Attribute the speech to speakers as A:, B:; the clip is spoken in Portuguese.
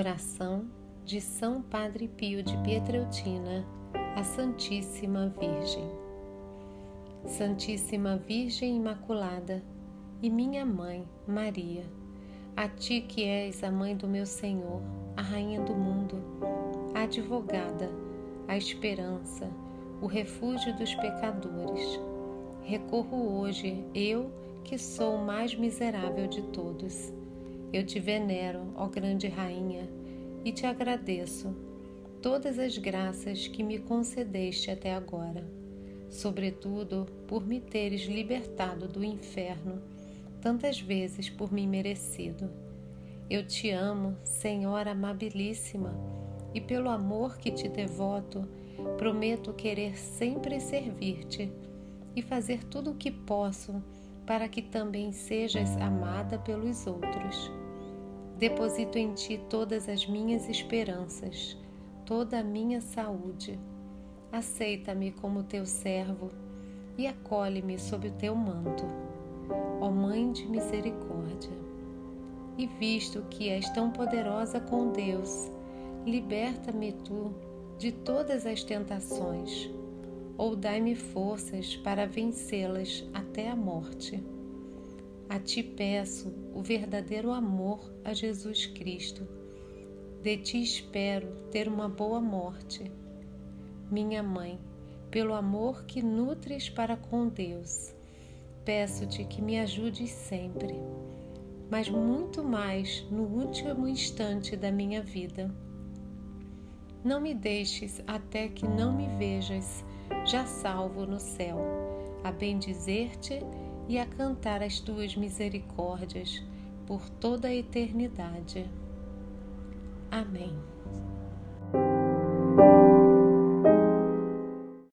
A: Oração de São Padre Pio de Pietreutina a Santíssima Virgem. Santíssima Virgem Imaculada e minha mãe, Maria, a ti que és a mãe do meu Senhor, a rainha do mundo, a advogada, a esperança, o refúgio dos pecadores. Recorro hoje, eu que sou o mais miserável de todos eu te venero, ó grande rainha, e te agradeço todas as graças que me concedeste até agora, sobretudo por me teres libertado do inferno, tantas vezes por mim merecido. Eu te amo, Senhora amabilíssima, e pelo amor que te devoto, prometo querer sempre servir-te e fazer tudo o que posso para que também sejas amada pelos outros. Deposito em ti todas as minhas esperanças, toda a minha saúde. Aceita-me como teu servo e acolhe-me sob o teu manto, ó Mãe de misericórdia. E visto que és tão poderosa com Deus, liberta-me tu de todas as tentações, ou dai-me forças para vencê-las até a morte. A ti peço o verdadeiro amor a Jesus Cristo. De ti espero ter uma boa morte. Minha mãe, pelo amor que nutres para com Deus, peço-te que me ajudes sempre, mas muito mais no último instante da minha vida. Não me deixes até que não me vejas já salvo no céu, a bendizer-te e a cantar as tuas misericórdias por toda a eternidade. Amém.